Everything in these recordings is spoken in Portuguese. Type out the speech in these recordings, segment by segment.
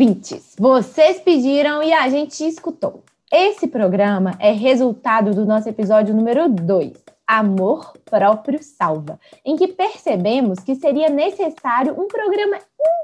ouvintes! Vocês pediram e a gente escutou. Esse programa é resultado do nosso episódio número 2, Amor Próprio Salva, em que percebemos que seria necessário um programa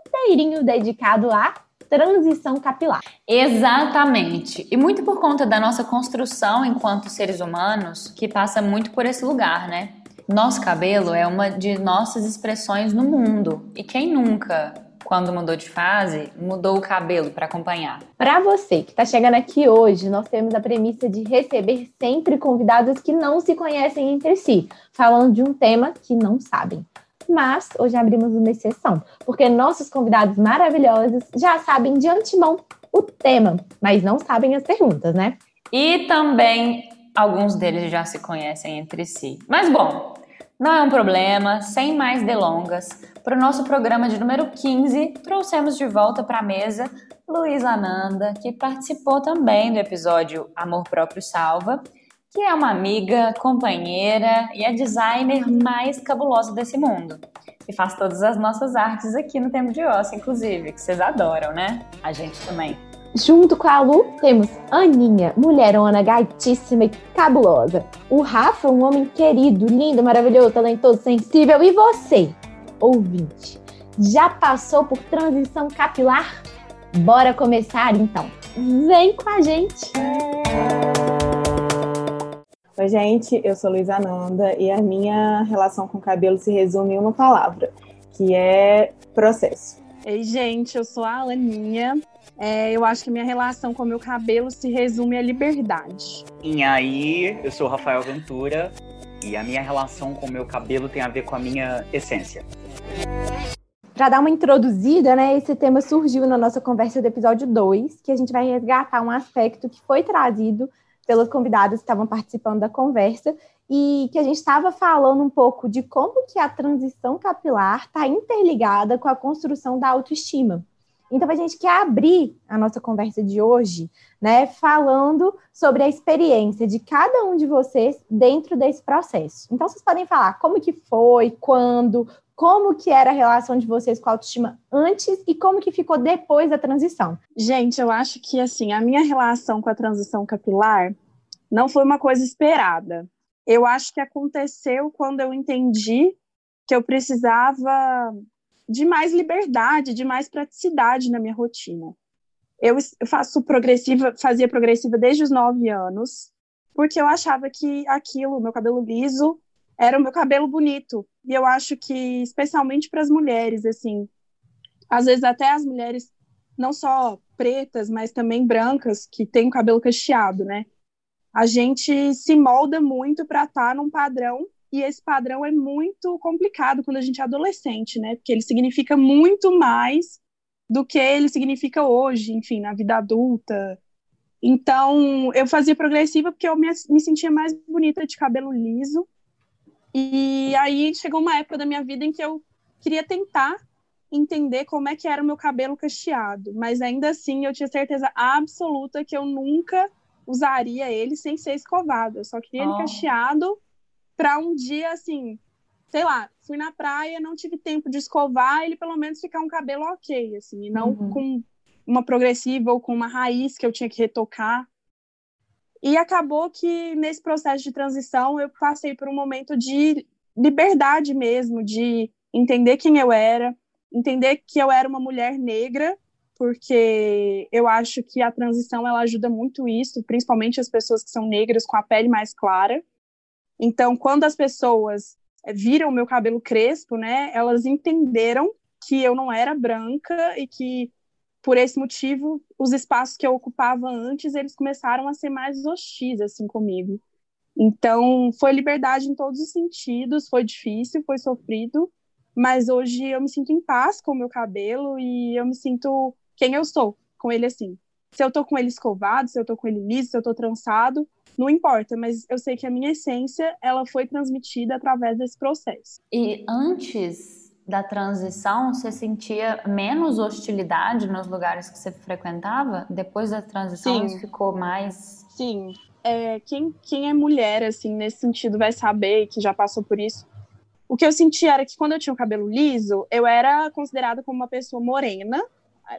inteirinho dedicado à transição capilar. Exatamente. E muito por conta da nossa construção enquanto seres humanos, que passa muito por esse lugar, né? Nosso cabelo é uma de nossas expressões no mundo. E quem nunca quando mudou de fase, mudou o cabelo para acompanhar. Para você que está chegando aqui hoje, nós temos a premissa de receber sempre convidados que não se conhecem entre si, falando de um tema que não sabem. Mas hoje abrimos uma exceção, porque nossos convidados maravilhosos já sabem de antemão o tema, mas não sabem as perguntas, né? E também alguns deles já se conhecem entre si. Mas bom, não é um problema, sem mais delongas. Para o nosso programa de número 15, trouxemos de volta para a mesa Luísa Ananda, que participou também do episódio Amor Próprio Salva, que é uma amiga, companheira e a designer mais cabulosa desse mundo. E faz todas as nossas artes aqui no Tempo de Osso, inclusive, que vocês adoram, né? A gente também. Junto com a Lu, temos Aninha, mulherona gaitíssima e cabulosa. O Rafa, um homem querido, lindo, maravilhoso, talentoso, sensível. E você, ouvinte, já passou por transição capilar? Bora começar então. Vem com a gente! Oi, gente, eu sou Luísa Ananda e a minha relação com o cabelo se resume em uma palavra, que é processo. Ei, gente, eu sou a Alaninha é, eu acho que minha relação com o meu cabelo se resume à liberdade. E aí, eu sou o Rafael Ventura e a minha relação com o meu cabelo tem a ver com a minha essência. Para dar uma introduzida, né, esse tema surgiu na nossa conversa do episódio 2, que a gente vai resgatar um aspecto que foi trazido pelos convidados que estavam participando da conversa e que a gente estava falando um pouco de como que a transição capilar está interligada com a construção da autoestima. Então, a gente quer abrir a nossa conversa de hoje, né, falando sobre a experiência de cada um de vocês dentro desse processo. Então, vocês podem falar como que foi, quando, como que era a relação de vocês com a autoestima antes e como que ficou depois da transição. Gente, eu acho que, assim, a minha relação com a transição capilar não foi uma coisa esperada. Eu acho que aconteceu quando eu entendi que eu precisava de mais liberdade, de mais praticidade na minha rotina. Eu faço progressiva, fazia progressiva desde os nove anos, porque eu achava que aquilo, meu cabelo liso, era o meu cabelo bonito. E eu acho que, especialmente para as mulheres, assim, às vezes até as mulheres, não só pretas, mas também brancas, que têm o cabelo cacheado, né? A gente se molda muito para estar tá num padrão e esse padrão é muito complicado quando a gente é adolescente, né? Porque ele significa muito mais do que ele significa hoje, enfim, na vida adulta. Então, eu fazia progressiva porque eu me, me sentia mais bonita de cabelo liso. E aí chegou uma época da minha vida em que eu queria tentar entender como é que era o meu cabelo cacheado, mas ainda assim eu tinha certeza absoluta que eu nunca usaria ele sem ser escovado. Eu só queria oh. ele cacheado para um dia assim, sei lá, fui na praia, não tive tempo de escovar, ele pelo menos ficar um cabelo ok, assim, e não uhum. com uma progressiva ou com uma raiz que eu tinha que retocar. E acabou que nesse processo de transição eu passei por um momento de liberdade mesmo, de entender quem eu era, entender que eu era uma mulher negra, porque eu acho que a transição ela ajuda muito isso, principalmente as pessoas que são negras com a pele mais clara. Então, quando as pessoas eh, viram meu cabelo crespo, né, elas entenderam que eu não era branca e que por esse motivo os espaços que eu ocupava antes eles começaram a ser mais hostis assim comigo. Então, foi liberdade em todos os sentidos, foi difícil, foi sofrido, mas hoje eu me sinto em paz com o meu cabelo e eu me sinto quem eu sou com ele assim. Se eu tô com ele escovado, se eu tô com ele liso, se eu tô trançado, não importa, mas eu sei que a minha essência, ela foi transmitida através desse processo. E antes da transição, você sentia menos hostilidade nos lugares que você frequentava? Depois da transição, Sim. ficou mais Sim, é, quem, quem é mulher, assim, nesse sentido, vai saber que já passou por isso. O que eu senti era que quando eu tinha o cabelo liso, eu era considerada como uma pessoa morena,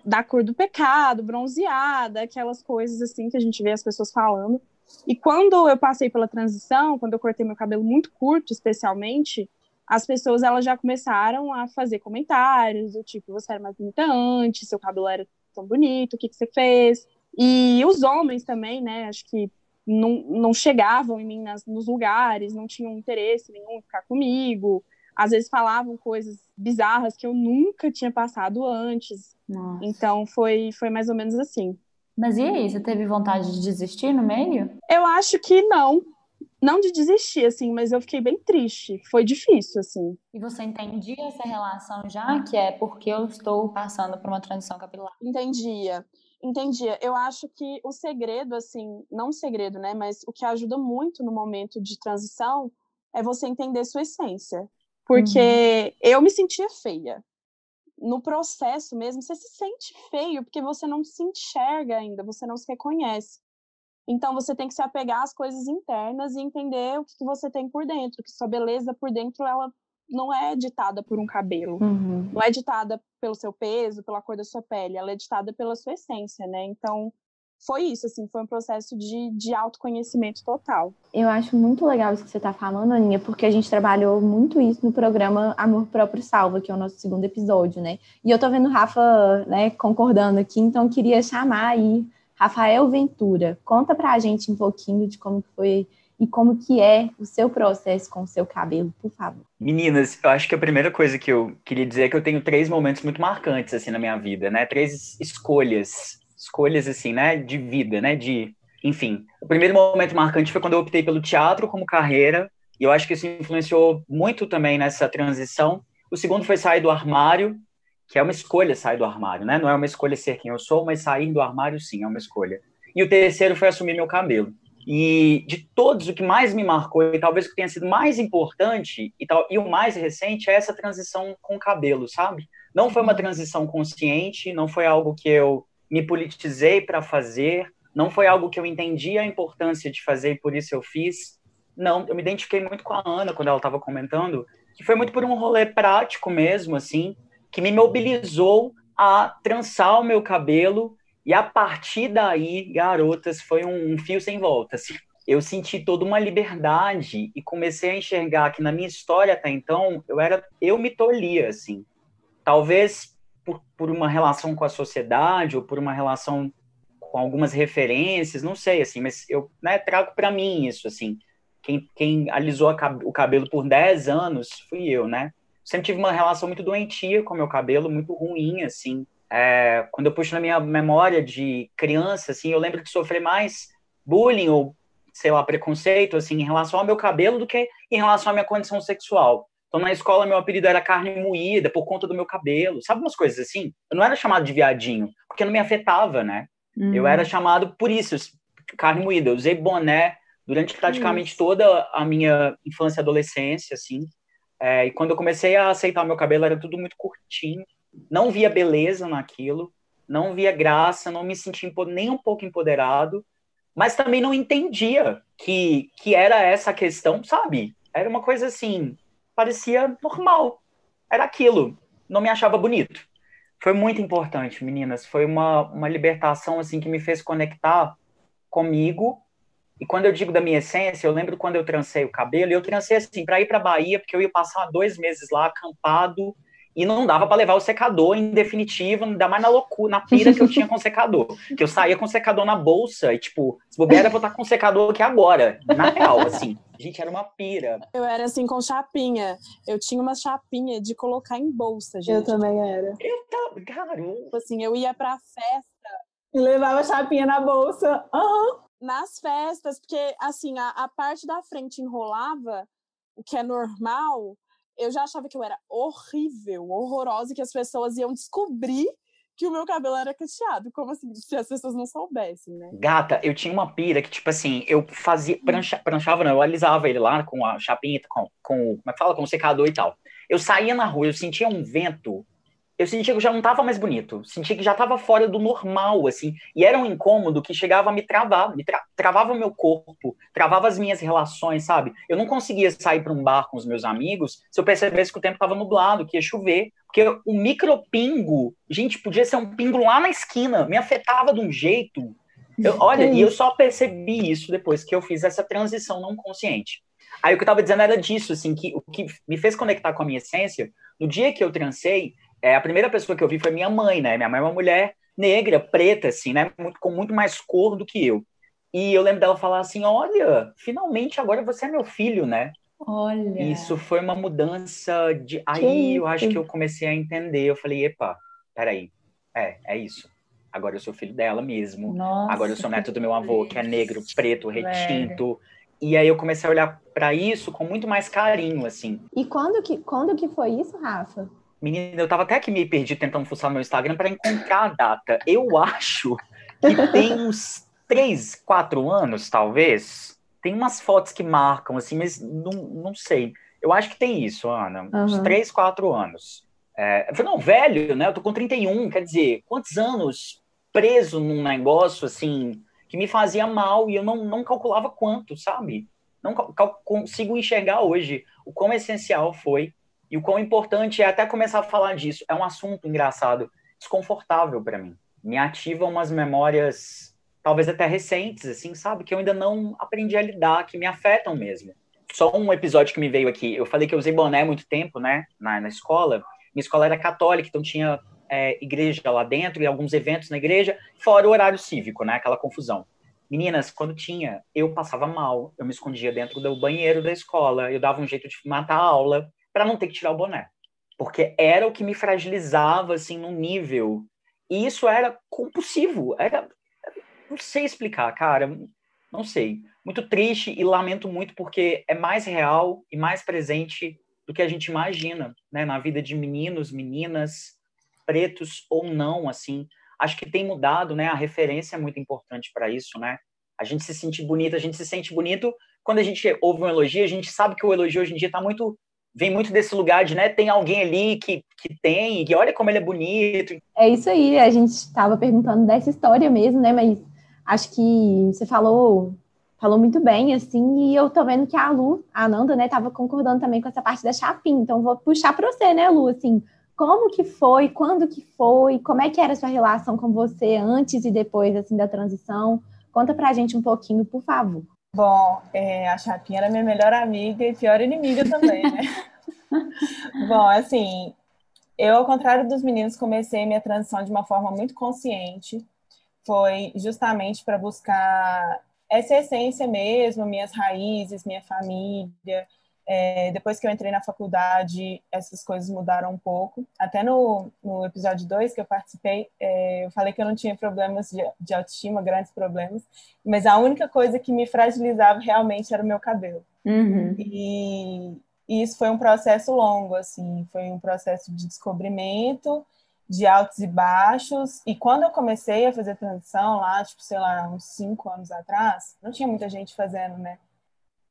da cor do pecado, bronzeada, aquelas coisas assim que a gente vê as pessoas falando. E quando eu passei pela transição, quando eu cortei meu cabelo muito curto, especialmente, as pessoas elas já começaram a fazer comentários do tipo, você era mais bonita antes, seu cabelo era tão bonito, o que, que você fez? E os homens também, né, acho que não, não chegavam em mim nas, nos lugares, não tinham interesse nenhum em ficar comigo. Às vezes falavam coisas bizarras que eu nunca tinha passado antes. Nossa. Então foi, foi mais ou menos assim. Mas e aí, você teve vontade de desistir no meio? Eu acho que não. Não de desistir, assim, mas eu fiquei bem triste. Foi difícil, assim. E você entendia essa relação já, que é porque eu estou passando por uma transição capilar? Entendia. Entendia. Eu acho que o segredo, assim, não o segredo, né? Mas o que ajuda muito no momento de transição é você entender sua essência. Porque eu me sentia feia. No processo mesmo, você se sente feio porque você não se enxerga ainda, você não se reconhece. Então você tem que se apegar às coisas internas e entender o que você tem por dentro, que sua beleza por dentro ela não é ditada por um cabelo, Uhum. não é ditada pelo seu peso, pela cor da sua pele, ela é ditada pela sua essência, né? Então foi isso, assim, foi um processo de, de autoconhecimento total. Eu acho muito legal isso que você está falando, Aninha, porque a gente trabalhou muito isso no programa Amor Próprio Salva, que é o nosso segundo episódio, né? E eu tô vendo o Rafa, né, concordando aqui, então eu queria chamar aí Rafael Ventura. Conta pra gente um pouquinho de como foi e como que é o seu processo com o seu cabelo, por favor. Meninas, eu acho que a primeira coisa que eu queria dizer é que eu tenho três momentos muito marcantes, assim, na minha vida, né? Três escolhas, escolhas, assim, né? De vida, né? De, enfim. O primeiro momento marcante foi quando eu optei pelo teatro como carreira, e eu acho que isso influenciou muito também nessa transição. O segundo foi sair do armário, que é uma escolha sair do armário, né? Não é uma escolha ser quem eu sou, mas sair do armário, sim, é uma escolha. E o terceiro foi assumir meu cabelo. E de todos, o que mais me marcou, e talvez o que tenha sido mais importante, e, tal, e o mais recente, é essa transição com cabelo, sabe? Não foi uma transição consciente, não foi algo que eu me politizei para fazer, não foi algo que eu entendi a importância de fazer e por isso eu fiz. Não, eu me identifiquei muito com a Ana quando ela estava comentando, que foi muito por um rolê prático mesmo, assim, que me mobilizou a trançar o meu cabelo e a partir daí, garotas, foi um, um fio sem volta. Assim. Eu senti toda uma liberdade e comecei a enxergar que na minha história até então, eu era, eu me tolhia, assim. Talvez por, por uma relação com a sociedade ou por uma relação com algumas referências, não sei, assim, mas eu né, trago para mim isso, assim. Quem, quem alisou o cabelo por 10 anos fui eu, né? Sempre tive uma relação muito doentia com o meu cabelo, muito ruim, assim. É, quando eu puxo na minha memória de criança, assim, eu lembro de sofrer mais bullying ou, sei lá, preconceito, assim, em relação ao meu cabelo do que em relação à minha condição sexual. Então, na escola, meu apelido era carne moída por conta do meu cabelo. Sabe umas coisas assim? Eu não era chamado de viadinho, porque não me afetava, né? Uhum. Eu era chamado por isso, carne moída. Eu usei boné durante praticamente toda a minha infância e adolescência, assim. É, e quando eu comecei a aceitar o meu cabelo, era tudo muito curtinho. Não via beleza naquilo, não via graça, não me sentia nem um pouco empoderado, mas também não entendia que, que era essa questão, sabe? Era uma coisa assim, parecia normal. Era aquilo. Não me achava bonito. Foi muito importante, meninas. Foi uma, uma libertação assim que me fez conectar comigo. E quando eu digo da minha essência, eu lembro quando eu trancei o cabelo, eu trancei assim para ir para Bahia, porque eu ia passar dois meses lá acampado e não dava para levar o secador em definitivo, ainda mais na loucura, na pira que eu tinha com secador. Que eu saía com secador na bolsa e, tipo, se bobear, eu vou estar com secador aqui agora. Na real, assim. Gente, era uma pira. Eu era assim com chapinha. Eu tinha uma chapinha de colocar em bolsa, gente. Eu também era. Eita, garoto. Tipo assim, eu ia pra festa. E levava a chapinha na bolsa. Aham. nas festas, porque assim, a, a parte da frente enrolava, o que é normal, eu já achava que eu era horrível, horrorosa, e que as pessoas iam descobrir que o meu cabelo era cacheado. Como assim? Se as pessoas não soubessem, né? Gata, eu tinha uma pira que, tipo assim, eu fazia. Prancha, pranchava, não, eu alisava ele lá com a chapinha, com, com. Como é que fala? Com o secador e tal. Eu saía na rua, eu sentia um vento eu sentia que eu já não estava mais bonito, sentia que já estava fora do normal, assim, e era um incômodo que chegava a me travar, me tra travava o meu corpo, travava as minhas relações, sabe? Eu não conseguia sair para um bar com os meus amigos se eu percebesse que o tempo estava nublado, que ia chover, porque o micropingo, gente, podia ser um pingo lá na esquina, me afetava de um jeito. Eu, olha, e eu só percebi isso depois que eu fiz essa transição não consciente. Aí o que eu estava dizendo era disso, assim, que o que me fez conectar com a minha essência, no dia que eu transei, é, a primeira pessoa que eu vi foi minha mãe, né? Minha mãe é uma mulher negra, preta, assim, né? Muito, com muito mais cor do que eu. E eu lembro dela falar assim: olha, finalmente agora você é meu filho, né? Olha. Isso foi uma mudança de. Aí eu acho que eu comecei a entender. Eu falei: epa, peraí. É, é isso. Agora eu sou filho dela mesmo. Nossa, agora eu sou neto do meu avô, que é negro, preto, retinto. E aí eu comecei a olhar para isso com muito mais carinho, assim. E quando que, quando que foi isso, Rafa? Menina, eu tava até que me perdi tentando fuçar no meu Instagram para encontrar a data. Eu acho que tem uns três, quatro anos, talvez. Tem umas fotos que marcam, assim, mas não, não sei. Eu acho que tem isso, Ana. Uhum. Uns três, quatro anos. É, eu falei, não, velho, né? Eu tô com 31, quer dizer, quantos anos preso num negócio, assim, que me fazia mal e eu não, não calculava quanto, sabe? Não consigo enxergar hoje o quão essencial foi e o quão importante é até começar a falar disso. É um assunto engraçado, desconfortável para mim. Me ativa umas memórias, talvez até recentes, assim, sabe? Que eu ainda não aprendi a lidar, que me afetam mesmo. Só um episódio que me veio aqui. Eu falei que eu usei boné muito tempo, né? Na, na escola. Minha escola era católica, então tinha é, igreja lá dentro e alguns eventos na igreja, fora o horário cívico, né? Aquela confusão. Meninas, quando tinha, eu passava mal, eu me escondia dentro do banheiro da escola, eu dava um jeito de matar a aula, para não ter que tirar o boné. Porque era o que me fragilizava, assim, num nível. E isso era compulsivo. Era. Não sei explicar, cara. Não sei. Muito triste e lamento muito porque é mais real e mais presente do que a gente imagina, né? Na vida de meninos, meninas, pretos ou não, assim. Acho que tem mudado, né? A referência é muito importante para isso, né? A gente se sente bonito, a gente se sente bonito quando a gente ouve um elogio, a gente sabe que o elogio hoje em dia está muito vem muito desse lugar de, né, tem alguém ali que, que tem, e olha como ele é bonito. É isso aí, a gente estava perguntando dessa história mesmo, né, mas acho que você falou falou muito bem, assim, e eu tô vendo que a Lu, a Ananda, né, tava concordando também com essa parte da chapinha, então vou puxar para você, né, Lu, assim, como que foi, quando que foi, como é que era a sua relação com você antes e depois, assim, da transição? Conta pra gente um pouquinho, por favor. Bom, é, a Chapinha era minha melhor amiga e pior inimiga também, né? Bom, assim, eu, ao contrário dos meninos, comecei minha transição de uma forma muito consciente. Foi justamente para buscar essa essência mesmo, minhas raízes, minha família, é, depois que eu entrei na faculdade, essas coisas mudaram um pouco. Até no, no episódio 2 que eu participei, é, eu falei que eu não tinha problemas de, de, autoestima, grandes problemas, mas a única coisa que me fragilizava realmente era o meu cabelo. Uhum. E, e isso foi um processo longo, assim, foi um processo de descobrimento, de altos e baixos. E quando eu comecei a fazer transição lá, tipo, sei lá, uns cinco anos atrás, não tinha muita gente fazendo, né?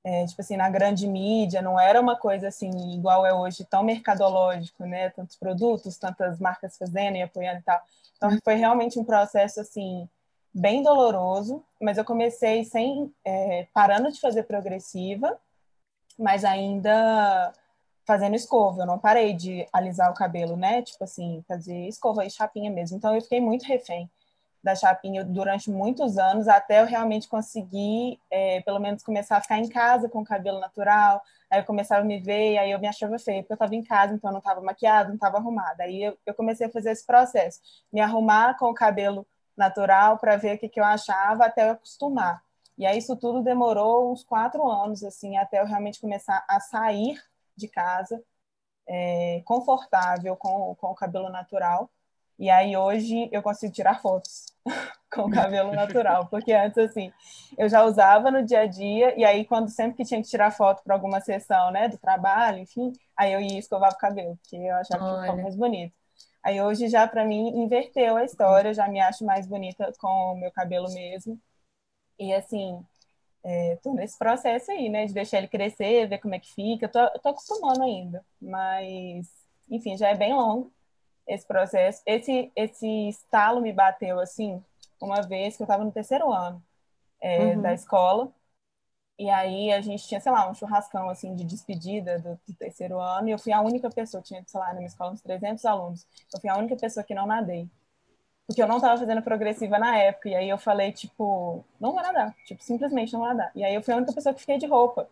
É, tipo assim, na grande mídia, não era uma coisa assim, igual é hoje, tão mercadológico, né? Tantos produtos, tantas marcas fazendo e apoiando e tal. Então, foi realmente um processo, assim, bem doloroso, mas eu comecei sem, é, parando de fazer progressiva, mas ainda fazendo escova, eu não parei de alisar o cabelo, né? Tipo assim, fazer escova e chapinha mesmo. Então, eu fiquei muito refém da Chapinha durante muitos anos, até eu realmente conseguir, é, pelo menos, começar a ficar em casa com o cabelo natural. Aí eu começava a me ver, aí eu me achava feia, porque eu estava em casa, então eu não estava maquiada, não estava arrumada. Aí eu, eu, comecei a fazer esse processo, me arrumar com o cabelo natural para ver o que, que eu achava, até eu acostumar. E aí isso tudo demorou uns quatro anos, assim, até eu realmente começar a sair de casa é, confortável com, com o cabelo natural E aí hoje eu consigo tirar fotos com o cabelo natural, porque antes assim, eu já usava no dia a dia e aí quando sempre que tinha que tirar foto para alguma sessão, né, do trabalho, enfim, aí eu ia escovar o cabelo, porque eu achava Olha. que ficava mais bonito. Aí hoje já para mim inverteu a história, já me acho mais bonita com o meu cabelo mesmo. E assim, é, tô nesse processo aí, né, de deixar ele crescer, ver como é que fica. Tô, tô acostumando ainda, mas enfim, já é bem longo esse processo. Esse, esse estalo me bateu, assim, uma vez que eu estava no terceiro ano é, uhum. da escola. E aí a gente tinha, sei lá, um churrascão, assim, de despedida do, do, terceiro ano. E eu fui a única pessoa, tinha, sei lá, na minha escola uns 300 alunos. Eu fui a única pessoa que não nadei. Porque eu não estava fazendo progressiva na época. E aí eu falei, tipo, não vou nadar. Tipo, simplesmente não vou nadar. E aí eu fui a única pessoa que fiquei de roupa.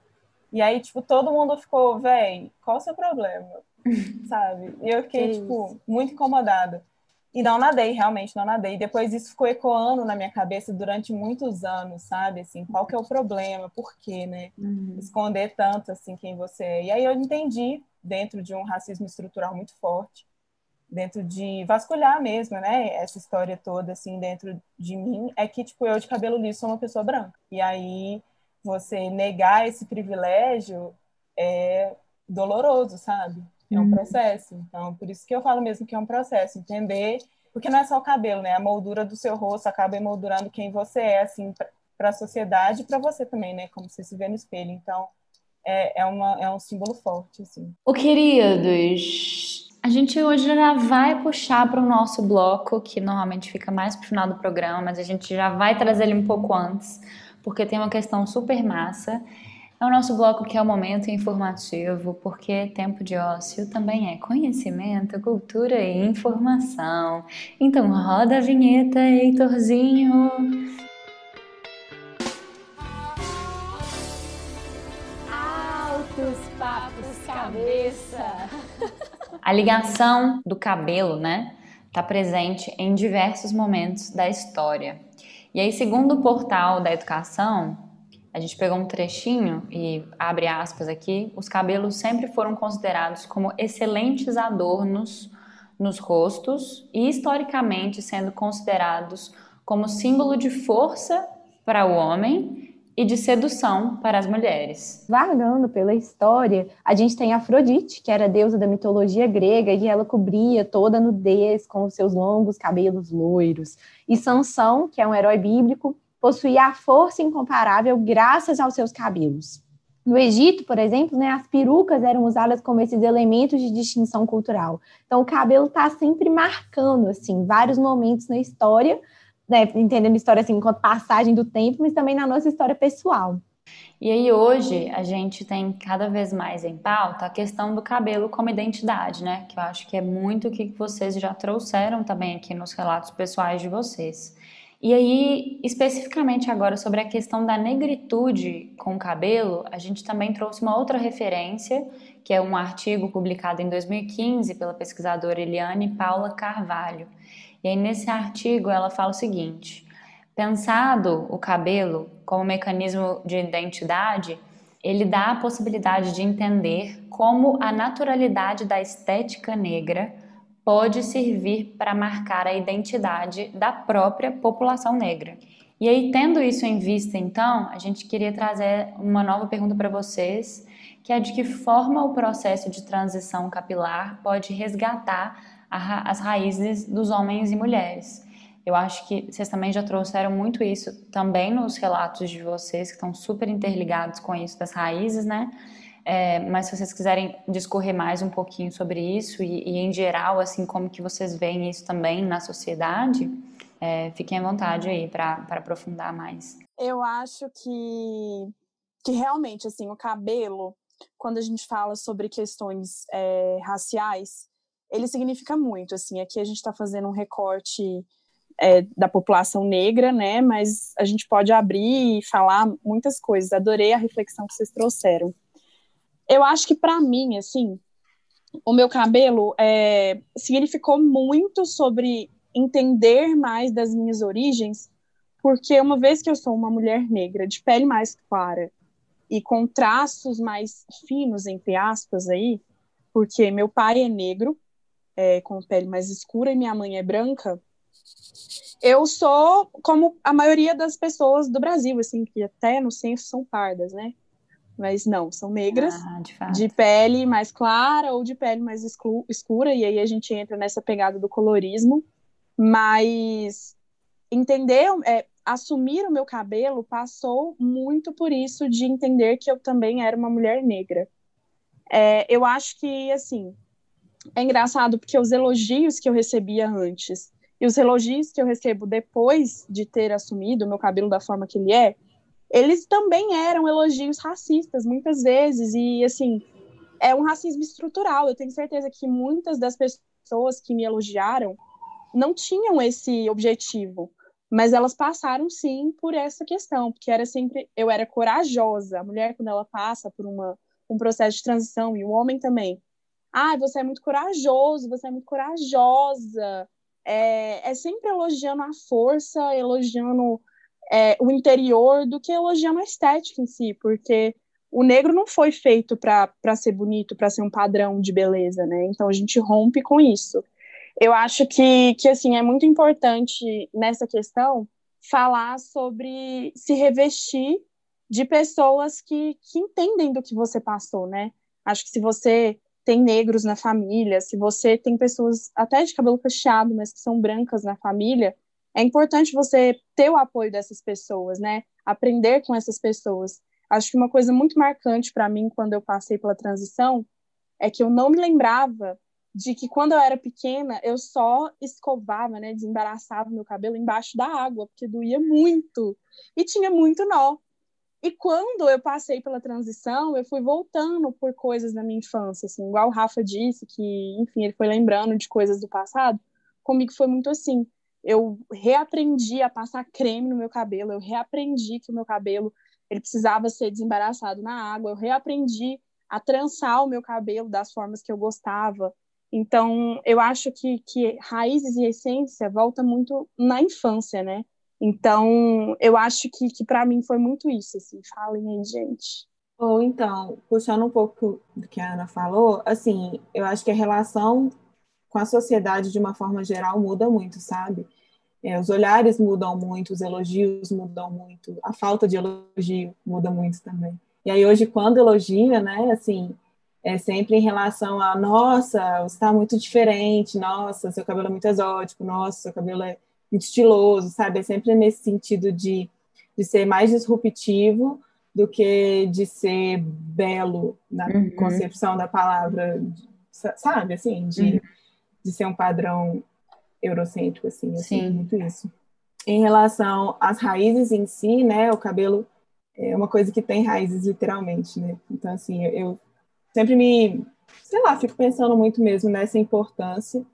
E aí, tipo, todo mundo ficou, véi, qual o seu problema? sabe? E eu fiquei, que tipo, isso? muito incomodada. E não nadei, realmente não nadei. Depois isso ficou ecoando na minha cabeça durante muitos anos, sabe? Assim, qual que é o problema? Por quê, né? Uhum. Esconder tanto, assim, quem você é. E aí eu entendi, dentro de um racismo estrutural muito forte, dentro de vasculhar mesmo, né? Essa história toda, assim, dentro de mim, é que, tipo, eu de cabelo liso sou uma pessoa branca. E aí você negar esse privilégio é doloroso, sabe? É um uhum. processo. Então, por isso que eu falo mesmo que é um processo, entender, porque não é só o cabelo, né? A moldura do seu rosto acaba emoldurando quem você é, assim, para a sociedade e para você também, né? Como você se vê no espelho. Então, é, é, uma, é um símbolo forte, assim. O queridos, a gente hoje já vai puxar para o nosso bloco, que normalmente fica mais para o final do programa, mas a gente já vai trazer ele um pouco antes, porque tem uma questão super massa é o nosso bloco que é o momento informativo, porque tempo de ócio também é conhecimento, cultura e informação. Então roda a vinheta, Heitorzinho! Altos papos cabeça! A ligação do cabelo, né, está presente em diversos momentos da história. E aí, segundo o portal da educação, a gente pegou um trechinho e abre aspas aqui, os cabelos sempre foram considerados como excelentes adornos nos rostos e historicamente sendo considerados como símbolo de força para o homem e de sedução para as mulheres. Vagando pela história, a gente tem Afrodite, que era deusa da mitologia grega e ela cobria toda a nudez com os seus longos cabelos loiros. E Sansão, que é um herói bíblico, possuía a força incomparável graças aos seus cabelos. No Egito, por exemplo, né, as perucas eram usadas como esses elementos de distinção cultural. Então, o cabelo está sempre marcando assim vários momentos na história, né, entendendo história assim enquanto passagem do tempo, mas também na nossa história pessoal. E aí hoje a gente tem cada vez mais em pauta a questão do cabelo como identidade, né? Que eu acho que é muito o que vocês já trouxeram também aqui nos relatos pessoais de vocês. E aí, especificamente agora sobre a questão da negritude com o cabelo, a gente também trouxe uma outra referência, que é um artigo publicado em 2015 pela pesquisadora Eliane Paula Carvalho. E aí, nesse artigo, ela fala o seguinte: pensado o cabelo como mecanismo de identidade, ele dá a possibilidade de entender como a naturalidade da estética negra pode servir para marcar a identidade da própria população negra. E aí, tendo isso em vista, então, a gente queria trazer uma nova pergunta para vocês, que é de que forma o processo de transição capilar pode resgatar ra as raízes dos homens e mulheres. Eu acho que vocês também já trouxeram muito isso também nos relatos de vocês, que estão super interligados com isso das raízes, né? É, mas se vocês quiserem discorrer mais um pouquinho sobre isso e, e, em geral, assim, como que vocês veem isso também na sociedade, é, fiquem à vontade aí para aprofundar mais. Eu acho que, que realmente, assim, o cabelo, quando a gente fala sobre questões é, raciais, ele significa muito, assim, aqui a gente está fazendo um recorte é, da população negra, né, mas a gente pode abrir e falar muitas coisas, adorei a reflexão que vocês trouxeram. Eu acho que para mim, assim, o meu cabelo é, significou muito sobre entender mais das minhas origens, porque uma vez que eu sou uma mulher negra, de pele mais clara e com traços mais finos, entre aspas, aí, porque meu pai é negro, é, com pele mais escura e minha mãe é branca, eu sou como a maioria das pessoas do Brasil, assim, que até no censo são pardas, né? Mas não, são negras, Ah, de, de pele mais clara ou de pele mais escura, e aí a gente entra nessa pegada do colorismo. Mas entender, é, assumir o meu cabelo passou muito por isso de entender que eu também era uma mulher negra. É, eu acho que, assim, é engraçado porque os elogios que eu recebia antes e os elogios que eu recebo depois de ter assumido meu cabelo da forma que ele é, eles também eram elogios racistas, muitas vezes, e, assim, é um racismo estrutural. Eu tenho certeza que muitas das pessoas que me elogiaram não tinham esse objetivo, mas elas passaram sim por essa questão, porque era sempre eu era corajosa. A mulher quando ela passa por uma, um processo de transição e o homem também. Ah, você é muito corajoso, você é muito corajosa. É, é sempre elogiando a força, elogiando é, o interior, do que elogiando a estética em si, porque o negro não foi feito para ser bonito, para ser um padrão de beleza, né? Então a gente rompe com isso eu acho que, que assim, é muito importante nessa questão falar sobre se revestir de pessoas que, que entendem do que você passou, né? Acho que se você tem negros na família, se você tem pessoas até de cabelo cacheado, mas que são brancas na família, é importante você ter o apoio dessas pessoas, né? Aprender com essas pessoas. Acho que uma coisa muito marcante para mim quando eu passei pela transição é que eu não me lembrava de que quando eu era pequena, eu só escovava, né, desembaraçava meu cabelo embaixo da água, porque doía muito e tinha muito nó. E quando eu passei pela transição, eu fui voltando por coisas da minha infância, assim, igual o Rafa disse, que, enfim, ele foi lembrando de coisas do passado, comigo foi muito assim. Eu reaprendi a passar creme no meu cabelo, eu reaprendi que o meu cabelo ele precisava ser desembaraçado na água, eu reaprendi a trançar o meu cabelo das formas que eu gostava, então, eu acho que, que raízes e essência volta muito na infância, né? Então, eu acho que, que para mim foi muito isso, assim. Falem aí, gente. Ou então, puxando um pouco do que a Ana falou, assim, eu acho que a relação com a sociedade, de uma forma geral, muda muito, sabe? É, os olhares mudam muito, os elogios mudam muito, a falta de elogio muda muito também. E aí, hoje, quando elogia, né, assim, é sempre em relação a, nossa, você está muito diferente, nossa, seu cabelo é muito exótico, nossa, seu cabelo é estiloso, sabe? É sempre nesse sentido de, de ser mais disruptivo do que de ser belo na Uhum. concepção da palavra, sabe? Assim, de, Uhum. de ser um padrão eurocêntrico, assim, eu Sim. muito isso. Em relação às raízes em si, né, o cabelo é uma coisa que tem raízes literalmente, né? Então, assim, eu sempre me, sei lá, fico pensando muito mesmo nessa importância.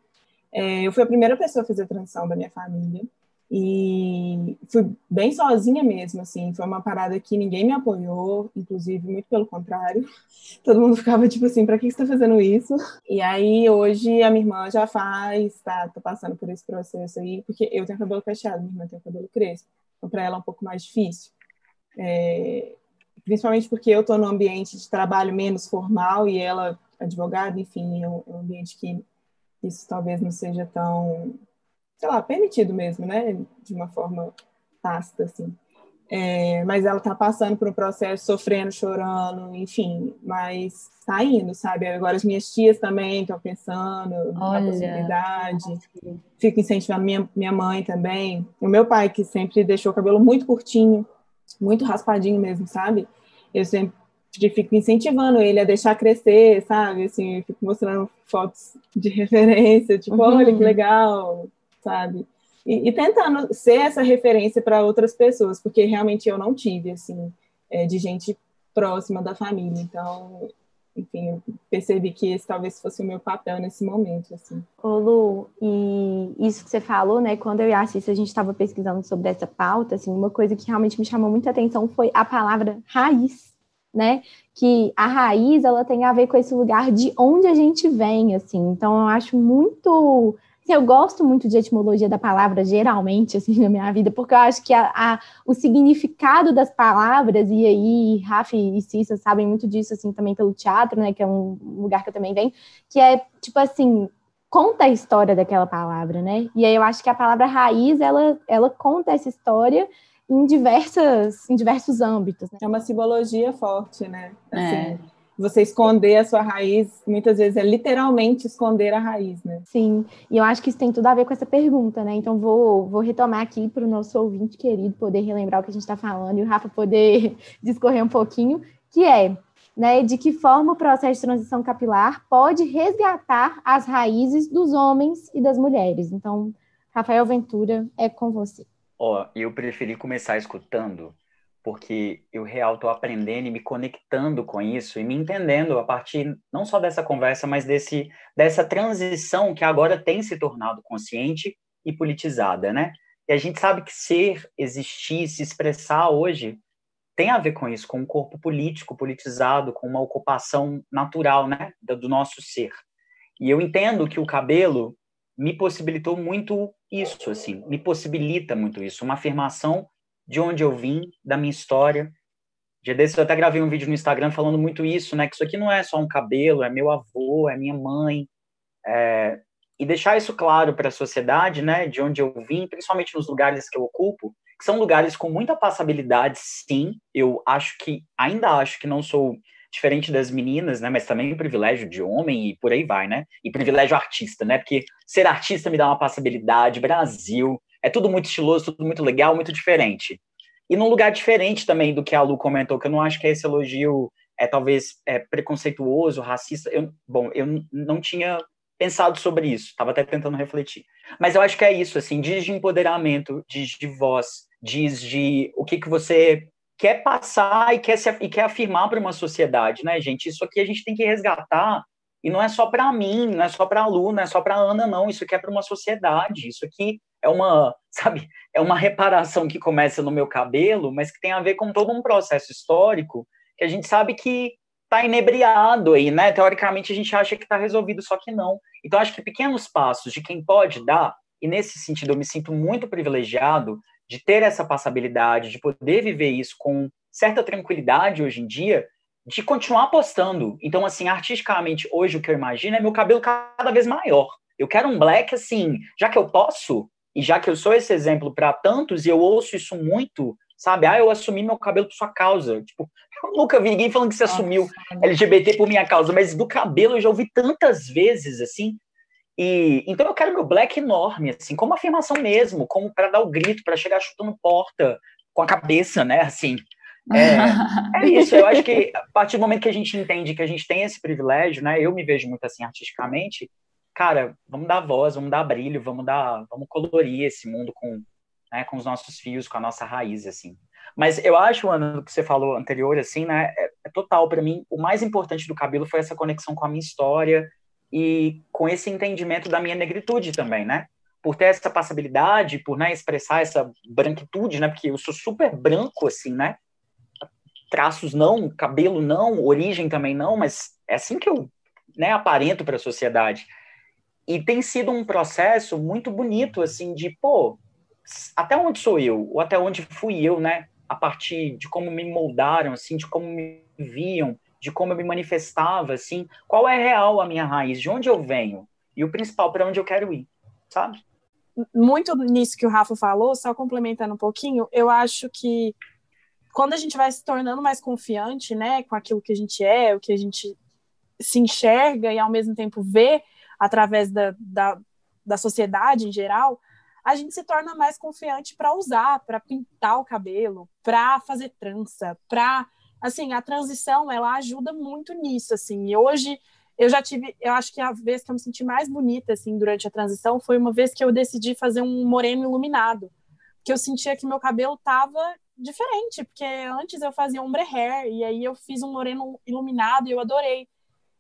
É, eu fui a primeira pessoa a fazer a transição da minha família e fui bem sozinha mesmo, assim, foi uma parada que ninguém me apoiou, inclusive, muito pelo contrário. Todo mundo ficava tipo assim, para que você está fazendo isso? E aí, hoje, a minha irmã já faz, tá, tá passando por esse processo aí, porque eu tenho cabelo cacheado, minha irmã tem cabelo crespo, então para ela é um pouco mais difícil. É, principalmente porque eu estou num ambiente de trabalho menos formal e ela advogada, enfim, é um, é um ambiente que isso talvez não seja tão, sei lá, permitido mesmo, né, de uma forma tácita, assim. É, mas ela está passando por um processo, sofrendo, chorando, enfim, mas está indo, sabe? Agora as minhas tias também estão pensando na Olha. possibilidade. Fico incentivando minha, minha mãe também. O meu pai, que sempre deixou o cabelo muito curtinho, muito raspadinho mesmo, sabe? Eu sempre fico incentivando ele a deixar crescer, sabe? Assim, fico mostrando fotos de referência, tipo, Uhum. olha que legal, sabe? E, e tentando ser essa referência para outras pessoas, porque realmente eu não tive, assim, é, de gente próxima da família. Então, enfim, eu percebi que esse talvez fosse o meu papel nesse momento, assim. Ô Lu, e isso que você falou, né? Quando eu e a Cissa, a gente estava pesquisando sobre essa pauta, assim, uma coisa que realmente me chamou muita atenção foi a palavra raiz, né? Que a raiz, ela tem a ver com esse lugar de onde a gente vem, assim. Então, eu acho muito... assim, eu gosto muito de etimologia da palavra, geralmente, assim, na minha vida, porque eu acho que a, a- o significado das palavras, e aí Rafa e Cissa sabem muito disso, assim, também pelo teatro, né? Que é um lugar que eu também venho, que é, tipo assim, conta a história daquela palavra, né? E aí eu acho que a palavra raiz, ela, ela conta essa história em, diversas, em diversos âmbitos. Né? É uma simbologia forte, né? Assim, é. Você esconder a sua raiz, muitas vezes é literalmente esconder a raiz, né? Sim, e eu acho que isso tem tudo a ver com essa pergunta, né? Então vou, vou retomar aqui para o nosso ouvinte querido poder relembrar o que a gente está falando e o Rafa poder discorrer um pouquinho, que é né, de que forma o processo de transição capilar pode resgatar as raízes dos homens e das mulheres. Então, Rafael Ventura, é com você. Ó, oh, eu preferi começar escutando, porque eu real estou aprendendo e me conectando com isso e me entendendo a partir não só dessa conversa, mas desse dessa transição que agora tem se tornado consciente e politizada, né? E a gente sabe que ser, existir, se expressar hoje tem a ver com isso, com um corpo político, politizado, com uma ocupação natural, né, do nosso ser. E eu entendo que o cabelo me possibilitou muito isso, assim, me possibilita muito isso, uma afirmação de onde eu vim, da minha história. Dia desses eu até gravei um vídeo no Instagram falando muito isso, né, que isso aqui não é só um cabelo, é meu avô, é minha mãe, é... e deixar isso claro para a sociedade, né, de onde eu vim, principalmente nos lugares que eu ocupo, que são lugares com muita passabilidade, sim. Eu acho que, ainda acho que não sou diferente das meninas, né? Mas também privilégio de homem e por aí vai, né? E privilégio artista, né? Porque ser artista me dá uma passabilidade, Brasil, é tudo muito estiloso, tudo muito legal, muito diferente. E num lugar diferente também do que a Lu comentou, que eu não acho que esse elogio é talvez é, preconceituoso, racista. Eu, bom, eu não tinha pensado sobre isso, estava até tentando refletir. Mas eu acho que é isso, assim, diz de empoderamento, diz de voz, diz de o que, que você quer passar e quer, se, e quer afirmar para uma sociedade, né, gente? Isso aqui a gente tem que resgatar e não é só para mim, não é só para a Lu, não é só para a Ana, não. Isso aqui é para uma sociedade. Isso aqui é uma, sabe, é uma reparação que começa no meu cabelo, mas que tem a ver com todo um processo histórico que a gente sabe que está inebriado aí, né? Teoricamente a gente acha que está resolvido, só que não. Então acho que pequenos passos de quem pode dar, e nesse sentido eu me sinto muito privilegiado de ter essa passabilidade, de poder viver isso com certa tranquilidade hoje em dia, de continuar apostando. Então, assim, artisticamente, hoje o que eu imagino é meu cabelo cada vez maior. Eu quero um black, assim, já que eu posso, e já que eu sou esse exemplo para tantos, e eu ouço isso muito, sabe? Ah, eu assumi meu cabelo por sua causa. Tipo, eu nunca vi ninguém falando que se assumiu LGBT por minha causa, mas do cabelo eu já ouvi tantas vezes, assim, e então eu quero meu black enorme, assim, como afirmação mesmo, como para dar o grito, para chegar chutando porta com a cabeça, né? Assim, é, é, isso. Eu acho que a partir do momento que a gente entende que a gente tem esse privilégio, né? Eu me vejo muito assim artisticamente. Cara, vamos dar voz, vamos dar brilho, vamos dar, vamos colorir esse mundo com, né, com os nossos fios, com a nossa raiz, assim. Mas eu acho, Ana, o que você falou anterior, assim, né? É, é total para mim. O mais importante do cabelo foi essa conexão com a minha história, e com esse entendimento da minha negritude também, né? Por ter essa passabilidade, por né, expressar essa branquitude, né? Porque eu sou super branco, assim, né? Traços não, cabelo não, origem também não, mas é assim que eu né, aparento para a sociedade. E tem sido um processo muito bonito, assim, de, pô, até onde sou eu? Ou até onde fui eu, né? A partir de como me moldaram, assim, de como me viam, de como eu me manifestava, assim, qual é real a minha raiz, de onde eu venho e o principal para onde eu quero ir, sabe? Muito nisso que o Rafa falou, só complementando um pouquinho, eu acho que quando a gente vai se tornando mais confiante, né, com aquilo que a gente é, o que a gente se enxerga e ao mesmo tempo vê através da, da, da sociedade em geral, a gente se torna mais confiante para usar, para pintar o cabelo, para fazer trança, para assim, a transição, ela ajuda muito nisso, assim, e hoje eu já tive, eu acho que a vez que eu me senti mais bonita, assim, durante a transição foi uma vez que eu decidi fazer um moreno iluminado, que eu sentia que meu cabelo tava diferente, porque antes eu fazia ombre hair, e aí eu fiz um moreno iluminado e eu adorei.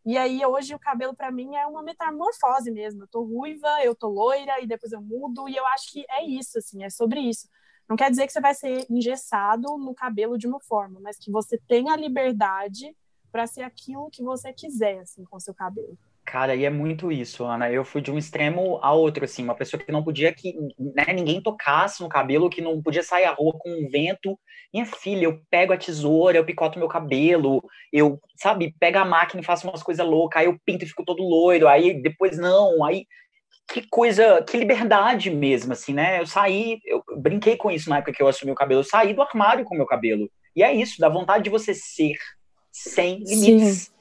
E aí hoje o cabelo para mim é uma metamorfose mesmo. Eu tô ruiva, eu tô loira e depois eu mudo e eu acho que é isso assim, é sobre isso. Não quer dizer que você vai ser engessado no cabelo de uma forma, mas que você tenha a liberdade para ser aquilo que você quiser, assim, com seu cabelo. Cara, e é muito isso, Ana. Eu fui de um extremo a outro, assim, uma pessoa que não podia que né, ninguém tocasse no cabelo, que não podia sair à rua com um vento. Minha filha, eu pego a tesoura, eu picoto meu cabelo, eu, sabe, pego a máquina e faço umas coisas loucas, aí eu pinto e fico todo loiro, aí depois não, aí que coisa, que liberdade mesmo, assim, né? Eu saí, eu brinquei com isso na época que eu assumi o cabelo, eu saí do armário com o meu cabelo. E é isso, da vontade de você ser sem limites. Sim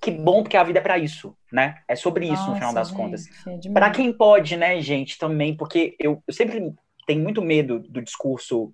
que bom, porque a vida é para isso, né? É sobre isso, Nossa, no final das gente, contas. É para quem pode, né, gente, também, porque eu, eu sempre tenho muito medo do discurso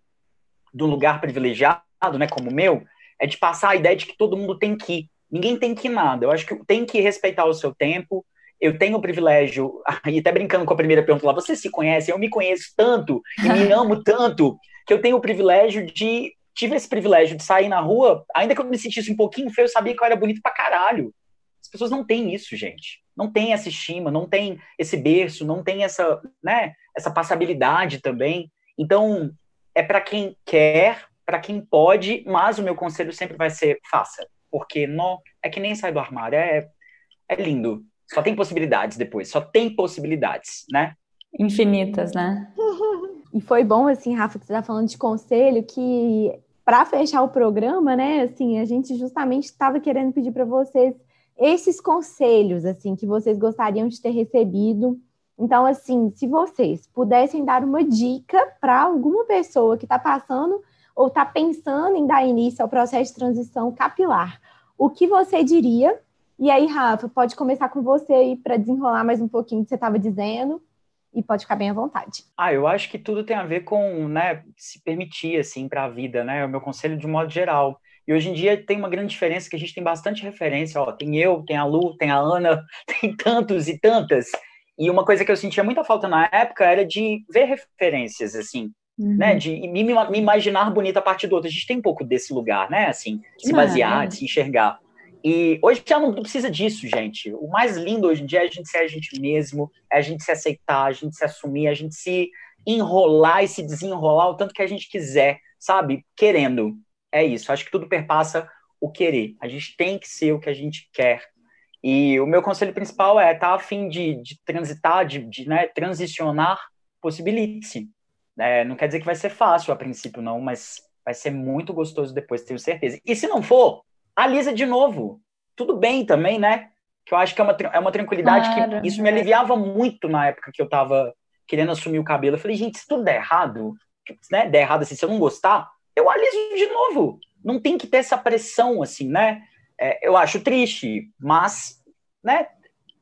do lugar privilegiado, né, como o meu, é de passar a ideia de que todo mundo tem que ir. Ninguém tem que ir nada. Eu acho que tem que respeitar o seu tempo. Eu tenho o privilégio, e até brincando com a primeira pergunta lá, você se conhece? Eu me conheço tanto e me amo tanto que eu tenho o privilégio de tive esse privilégio de sair na rua, ainda que eu me sentisse um pouquinho feio, eu sabia que eu era bonito pra caralho. As pessoas não têm isso, gente. Não tem essa estima, não tem esse berço, não tem essa, né, essa passabilidade também. Então, é para quem quer, para quem pode, mas o meu conselho sempre vai ser faça, porque não é que nem sai do armário, é é lindo. Só tem possibilidades depois, só tem possibilidades, né? Infinitas, né? E foi bom, assim, Rafa, que você está falando de conselho, que para fechar o programa, né, assim, a gente justamente estava querendo pedir para vocês esses conselhos, assim, que vocês gostariam de ter recebido. Então, assim, se vocês pudessem dar uma dica para alguma pessoa que está passando ou está pensando em dar início ao processo de transição capilar, o que você diria? E aí, Rafa, pode começar com você aí para desenrolar mais um pouquinho o que você estava dizendo e pode ficar bem à vontade. Ah, eu acho que tudo tem a ver com, né, se permitir, assim, para a vida, né, o meu conselho de modo geral. E hoje em dia tem uma grande diferença que a gente tem bastante referência, ó, tem eu, tem a Lu, tem a Ana, tem tantos e tantas. E uma coisa que eu sentia muita falta na época era de ver referências, assim, uhum. né, de me, me, imaginar bonita a partir do outro. A gente tem um pouco desse lugar, né, assim, de se basear, de se enxergar. E hoje já não precisa disso, gente. O mais lindo hoje em dia é a gente ser a gente mesmo, é a gente se aceitar, a gente se assumir, a gente se enrolar e se desenrolar o tanto que a gente quiser, sabe? Querendo. É isso. Acho que tudo perpassa o querer. A gente tem que ser o que a gente quer. E o meu conselho principal é estar tá a fim de, de transitar, de, de né, transicionar, possibilite-se. É, não quer dizer que vai ser fácil a princípio, não, mas vai ser muito gostoso depois, tenho certeza. E se não for, alisa de novo. Tudo bem também, né? Que eu acho que é uma, é uma tranquilidade claro, que isso me aliviava muito na época que eu tava querendo assumir o cabelo. Eu falei, gente, se tudo der errado, né? Der errado assim, se eu não gostar, eu aliso de novo. Não tem que ter essa pressão, assim, né? É, eu acho triste, mas, né?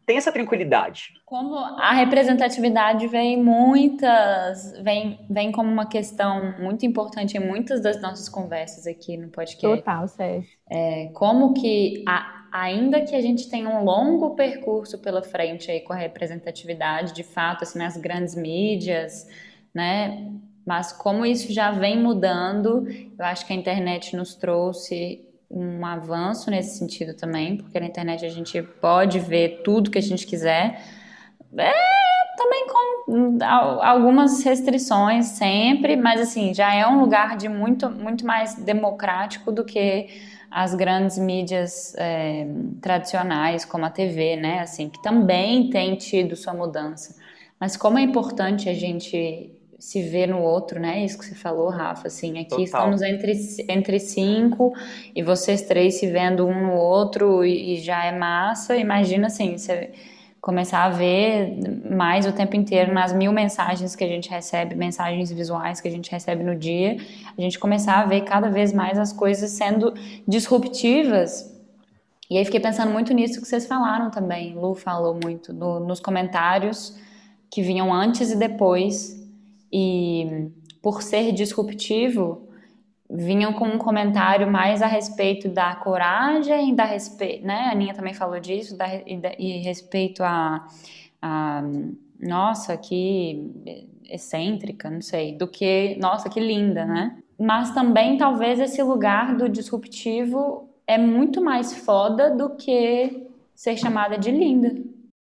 Tem essa tranquilidade. Como a representatividade vem muitas, vem, vem como uma questão muito importante em muitas das nossas conversas aqui no podcast. Total, Sérgio. É, como que, a, ainda que a gente tenha um longo percurso pela frente aí com a representatividade, de fato, assim, nas grandes mídias, né? Mas como isso já vem mudando, eu acho que a internet nos trouxe um avanço nesse sentido também, porque na internet a gente pode ver tudo que a gente quiser. É, também com algumas restrições sempre, mas assim, já é um lugar de muito, muito mais democrático do que as grandes mídias é, tradicionais, como a TV, né? Assim, que também tem tido sua mudança. Mas como é importante a gente se ver no outro, né? Isso que você falou, Rafa, assim, aqui Total. estamos entre, entre cinco e vocês três se vendo um no outro e, e, já é massa. Imagina, assim, você começar a ver mais o tempo inteiro nas mil mensagens que a gente recebe, mensagens visuais que a gente recebe no dia, a gente começar a ver cada vez mais as coisas sendo disruptivas. E aí fiquei pensando muito nisso que vocês falaram também, Lu falou muito, no, nos comentários que vinham antes e depois e por ser disruptivo, vinham com um comentário mais a respeito da coragem, da respeito, né? A Aninha também falou disso, da, e, da, e respeito a, a, nossa, que excêntrica, não sei, do que, nossa, que linda, né? Mas também talvez esse lugar do disruptivo é muito mais foda do que ser chamada de linda.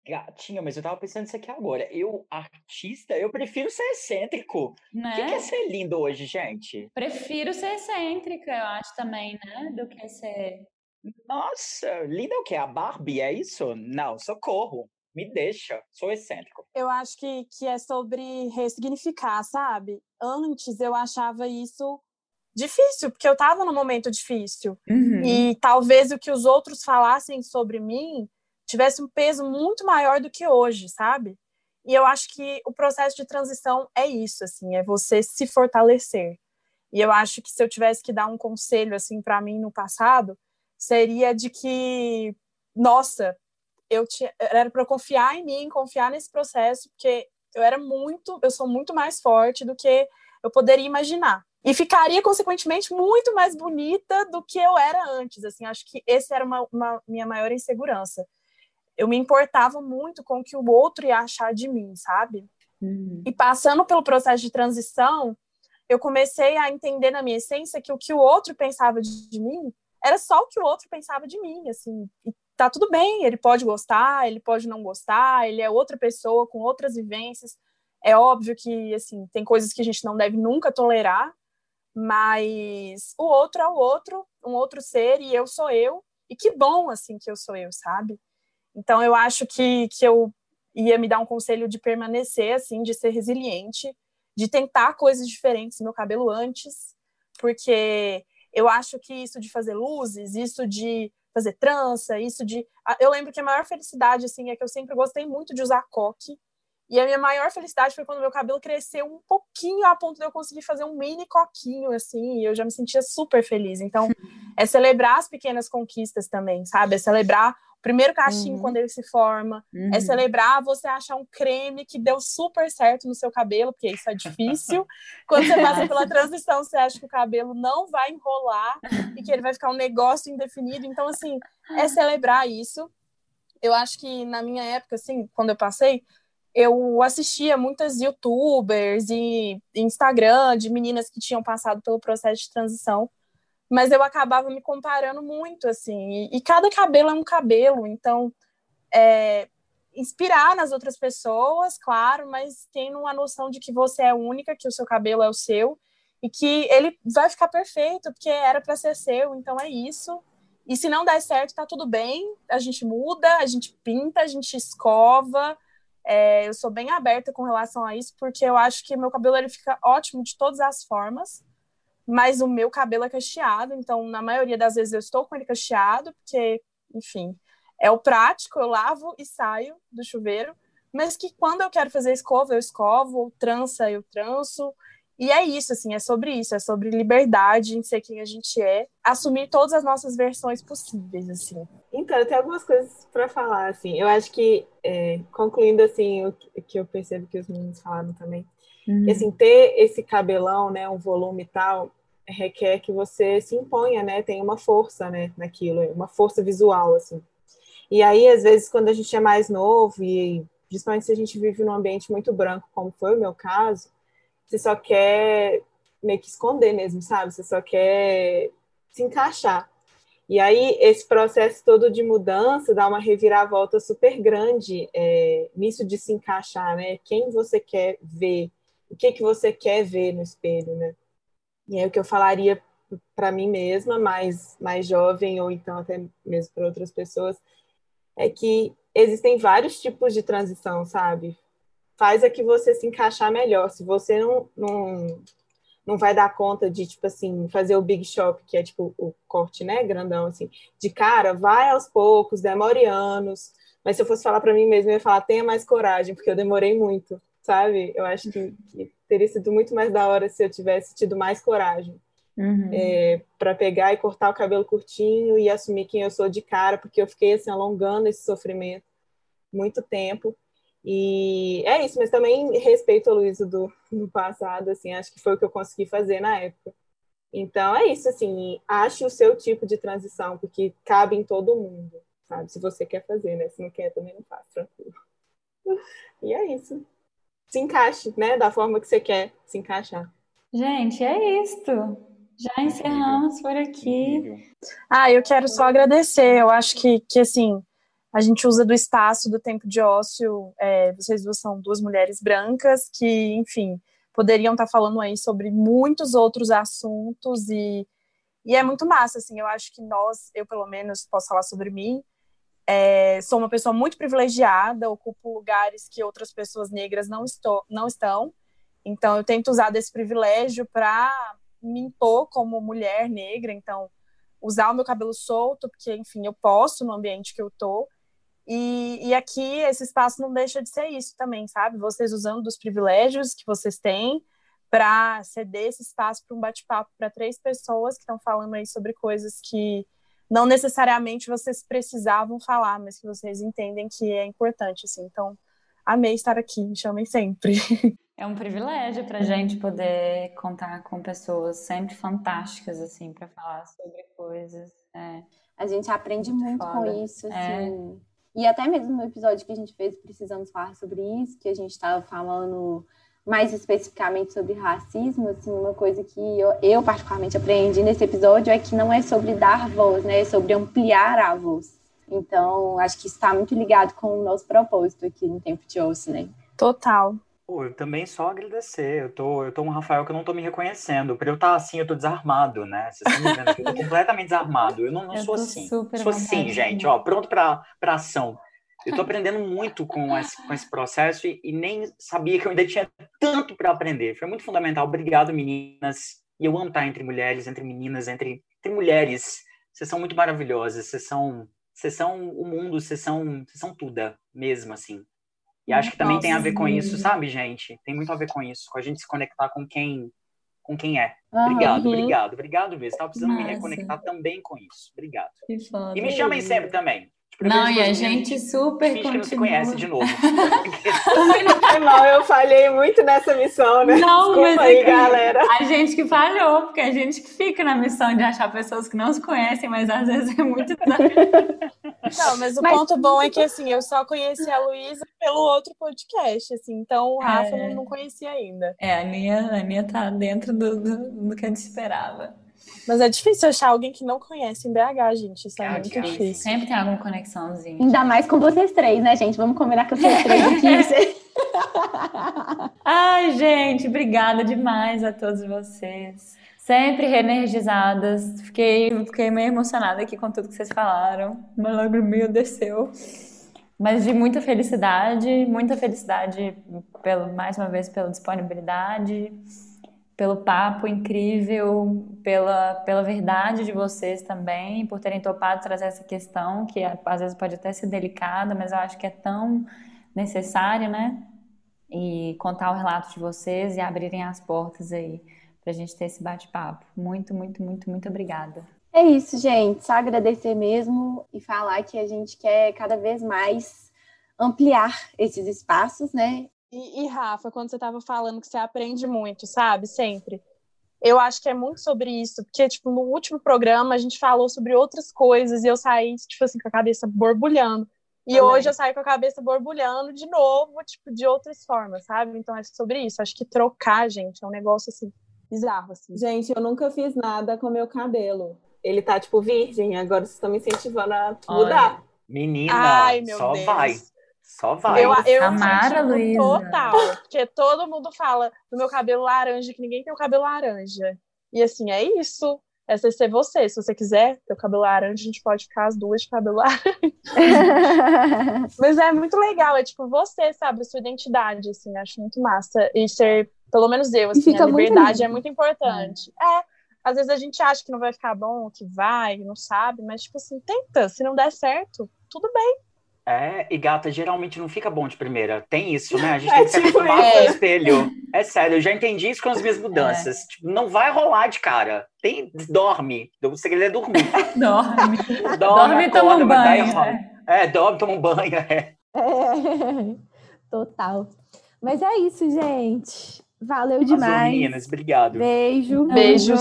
Gatinha, mas eu tava pensando isso aqui agora. Eu, artista, eu prefiro ser excêntrico. Né? O que, que é ser lindo hoje, gente? Prefiro ser excêntrica, eu acho também, né? Do que ser. Nossa, linda o quê? A Barbie, é isso? Não, socorro. Me deixa, sou excêntrico. Eu acho que, que é sobre ressignificar, sabe? Antes eu achava isso difícil, porque eu estava num momento difícil. Uhum. E talvez o que os outros falassem sobre mim tivesse um peso muito maior do que hoje, sabe? E eu acho que o processo de transição é isso, assim, é você se fortalecer. E eu acho que se eu tivesse que dar um conselho assim para mim no passado, seria de que, nossa, eu tinha, era para confiar em mim, confiar nesse processo, porque eu era muito, eu sou muito mais forte do que eu poderia imaginar. E ficaria, consequentemente, muito mais bonita do que eu era antes. Assim, acho que esse era uma, uma minha maior insegurança. Eu me importava muito com o que o outro ia achar de mim, sabe? Uhum. E passando pelo processo de transição, eu comecei a entender na minha essência que o que o outro pensava de, de mim era só o que o outro pensava de mim, assim. E tá tudo bem, ele pode gostar, ele pode não gostar, ele é outra pessoa com outras vivências. É óbvio que, assim, tem coisas que a gente não deve nunca tolerar, mas o outro é o outro, um outro ser, e eu sou eu, e que bom, assim, que eu sou eu, sabe? Então, eu acho que, que eu ia me dar um conselho de permanecer, assim, de ser resiliente, de tentar coisas diferentes no meu cabelo antes, porque eu acho que isso de fazer luzes, isso de fazer trança, isso de. Eu lembro que a maior felicidade, assim, é que eu sempre gostei muito de usar coque. E a minha maior felicidade foi quando meu cabelo cresceu um pouquinho a ponto de eu conseguir fazer um mini coquinho, assim, e eu já me sentia super feliz. Então, é celebrar as pequenas conquistas também, sabe? É celebrar primeiro cachinho Uhum. quando ele se forma, Uhum. é celebrar você achar um creme que deu super certo no seu cabelo, porque isso é difícil. Quando você passa pela transição, você acha que o cabelo não vai enrolar e que ele vai ficar um negócio indefinido. Então, assim, é celebrar isso. Eu acho que na minha época, assim, quando eu passei, eu assistia muitas youtubers e Instagram de meninas que tinham passado pelo processo de transição mas eu acabava me comparando muito, assim, e, e cada cabelo é um cabelo, então é, inspirar nas outras pessoas, claro, mas tendo uma noção de que você é única, que o seu cabelo é o seu, e que ele vai ficar perfeito, porque era para ser seu, então é isso. E se não der certo, tá tudo bem, a gente muda, a gente pinta, a gente escova. É, eu sou bem aberta com relação a isso, porque eu acho que meu cabelo ele fica ótimo de todas as formas mas o meu cabelo é cacheado, então na maioria das vezes eu estou com ele cacheado, porque, enfim, é o prático, eu lavo e saio do chuveiro, mas que quando eu quero fazer escova, eu escovo, trança, eu tranço, e é isso, assim, é sobre isso, é sobre liberdade em ser quem a gente é, assumir todas as nossas versões possíveis, assim. Então, eu tenho algumas coisas para falar, assim. Eu acho que, é, concluindo, assim, o que eu percebo que os meninos falaram também, Uhum. Assim, ter esse cabelão, né, um volume e tal, requer que você se imponha, né, tem uma força, né, naquilo, uma força visual, assim. E aí, às vezes, quando a gente é mais novo e principalmente se a gente vive num ambiente muito branco, como foi o meu caso, você só quer meio que esconder mesmo, sabe? Você só quer se encaixar. E aí, esse processo todo de mudança dá uma reviravolta super grande é, nisso de se encaixar, né? Quem você quer ver, o que, que você quer ver no espelho, né? E é o que eu falaria para mim mesma, mais, mais jovem, ou então até mesmo para outras pessoas, é que existem vários tipos de transição, sabe? Faz a que você se encaixar melhor. Se você não, não, não vai dar conta de, tipo assim, fazer o big shop, que é tipo o corte, né, grandão, assim, de cara, vai aos poucos, demore anos. Mas se eu fosse falar para mim mesma, eu ia falar, tenha mais coragem, porque eu demorei muito, sabe? Eu acho que, que teria sido muito mais da hora se eu tivesse tido mais coragem. Uhum. É, para pegar e cortar o cabelo curtinho e assumir quem eu sou de cara, porque eu fiquei assim alongando esse sofrimento muito tempo. E é isso, mas também respeito a Luísa do, do passado, assim, acho que foi o que eu consegui fazer na época. Então é isso, assim, ache o seu tipo de transição, porque cabe em todo mundo, sabe? Se você quer fazer, né? Se não quer, também não faz, tranquilo. E é isso. Se encaixe, né? Da forma que você quer se encaixar. Gente, é isto. Já encerramos por aqui. Ah, eu quero só agradecer. Eu acho que, que assim, a gente usa do espaço, do tempo de ócio. É, vocês duas são duas mulheres brancas que, enfim, poderiam estar falando aí sobre muitos outros assuntos e, E é muito massa, assim, eu acho que nós, eu pelo menos posso falar sobre mim, é, sou uma pessoa muito privilegiada, ocupo lugares que outras pessoas negras não, estou, não estão, então eu tento usar desse privilégio para me impor como mulher negra, então usar o meu cabelo solto, porque, enfim, eu posso no ambiente que eu tô, e, e aqui esse espaço não deixa de ser isso também, sabe? Vocês usando dos privilégios que vocês têm, para ceder esse espaço para um bate-papo para três pessoas que estão falando aí sobre coisas que não necessariamente vocês precisavam falar, mas que vocês entendem que é importante, assim. Então, amei estar aqui, me chamem sempre. É um privilégio para a gente poder contar com pessoas sempre fantásticas, assim, para falar sobre coisas. É. A gente aprende muito, muito com isso, é. assim. É. E até mesmo no episódio que a gente fez, precisamos falar sobre isso, que a gente estava falando mais especificamente sobre racismo, assim, uma coisa que eu, eu, particularmente aprendi nesse episódio é que não é sobre dar voz, né? É sobre ampliar a voz. Então, acho que está muito ligado com o nosso propósito aqui no Tempo de Osso, né? Total. Pô, eu também só agradecer. Eu tô, eu tô um Rafael que eu não tô me reconhecendo. Pra eu estar tá assim, eu tô desarmado, né? Vocês estão me vendo eu tô completamente desarmado. Eu não, não eu sou assim. Sou assim, gente, ó, pronto pra, pra ação. Eu estou aprendendo muito com esse, com esse processo e, e, nem sabia que eu ainda tinha tanto para aprender. Foi muito fundamental. Obrigado, meninas. E eu amo estar entre mulheres, entre meninas, entre, entre mulheres. Vocês são muito maravilhosas. Vocês são, vocês são o mundo, vocês são, vocês são tudo mesmo, assim. E acho que também Nossa, tem a ver com isso, sabe, gente? Tem muito a ver com isso, com a gente se conectar com quem com quem é. Obrigado, uhum. obrigado, obrigado mesmo. Estava precisando me reconectar também com isso. Obrigado. E me chamem sempre também. Não, e a gente super continua. que não se conhece de novo. não, eu falhei muito nessa missão, né? Não, Desculpa mas aí, é galera. A gente que falhou, porque a gente que fica na missão de achar pessoas que não se conhecem, mas às vezes é muito Não, mas o mas... ponto bom é que assim, eu só conheci a Luísa pelo outro podcast, assim, então o Rafa é... não, não conhecia ainda. É, a Aninha, a Aninha tá dentro do, do, do que a gente esperava. Mas é difícil achar alguém que não conhece em BH, gente. Isso é, é muito difícil. difícil. Sempre tem alguma conexãozinha. Ainda mais com vocês três, né, gente? Vamos combinar com vocês três aqui. Ai, gente, obrigada demais a todos vocês. Sempre reenergizadas. Fiquei, fiquei meio emocionada aqui com tudo que vocês falaram. Uma lagriminha desceu. Mas de muita felicidade, muita felicidade pelo, mais uma vez pela disponibilidade pelo papo incrível, pela, pela verdade de vocês também, por terem topado trazer essa questão, que às vezes pode até ser delicada, mas eu acho que é tão necessário, né? E contar o relato de vocês e abrirem as portas aí para a gente ter esse bate-papo. Muito, muito, muito, muito obrigada. É isso, gente. Só agradecer mesmo e falar que a gente quer cada vez mais ampliar esses espaços, né? E, e Rafa, quando você estava falando que você aprende muito, sabe? Sempre. Eu acho que é muito sobre isso, porque, tipo, no último programa a gente falou sobre outras coisas e eu saí, tipo assim, com a cabeça borbulhando. E Também. hoje eu saio com a cabeça borbulhando de novo, tipo, de outras formas, sabe? Então é sobre isso. Acho que trocar, gente, é um negócio, assim, bizarro, assim. Gente, eu nunca fiz nada com meu cabelo. Ele tá, tipo, virgem. Agora vocês estão me incentivando a mudar. Olha, menina, Ai, só Deus. vai. Só vai. Eu, eu Samara, Luísa. Total. Porque todo mundo fala do meu cabelo laranja, que ninguém tem o cabelo laranja. E assim, é isso. É ser você. Se você quiser ter o cabelo laranja, a gente pode ficar as duas de cabelo laranja. Mas é muito legal. É tipo você, sabe? A sua identidade, assim. Acho muito massa. E ser, pelo menos eu, assim, a liberdade muito é muito importante. É. Às vezes a gente acha que não vai ficar bom, que vai, não sabe. Mas, tipo assim, tenta. Se não der certo, tudo bem é, e gata geralmente não fica bom de primeira. Tem isso, né? A gente é, tem que se tipo acostumar com o espelho. É sério, eu já entendi isso com as minhas mudanças. É. Tipo, não vai rolar de cara. Tem, dorme. O segredo é dormir. dorme. dorme, dorme e toma um banho. Né? É, dorme, toma um banho. É. é. Total. Mas é isso, gente. Valeu demais. meninas, obrigado. Beijo. Beijo.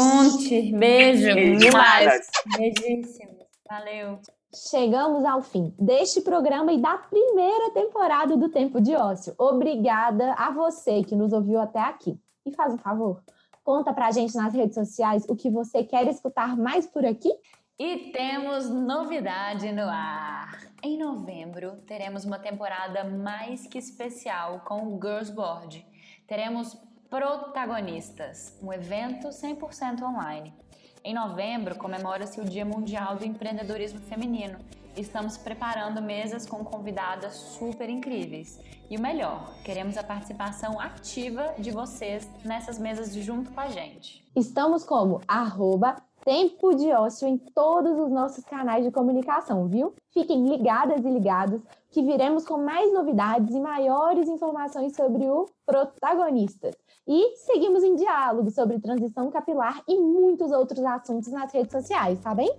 Beijo. Beijo. Demais. Beijíssimo. Valeu. Chegamos ao fim deste programa e da primeira temporada do Tempo de Ócio. Obrigada a você que nos ouviu até aqui. E faz um favor, conta pra gente nas redes sociais o que você quer escutar mais por aqui. E temos novidade no ar. Em novembro, teremos uma temporada mais que especial com o Girls Board. Teremos protagonistas, um evento 100% online. Em novembro, comemora-se o Dia Mundial do Empreendedorismo Feminino. Estamos preparando mesas com convidadas super incríveis. E o melhor, queremos a participação ativa de vocês nessas mesas junto com a gente. Estamos como arroba tempo de ócio em todos os nossos canais de comunicação, viu? Fiquem ligadas e ligados que viremos com mais novidades e maiores informações sobre o protagonistas. E seguimos em diálogo sobre transição capilar e muitos outros assuntos nas redes sociais, tá bem?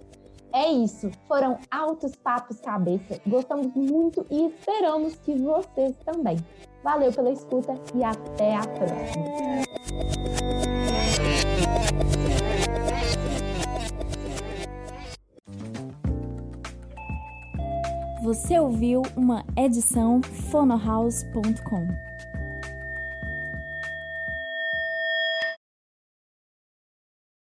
É isso, foram altos papos cabeça. Gostamos muito e esperamos que vocês também. Valeu pela escuta e até a próxima. Você ouviu uma edição fonohouse.com.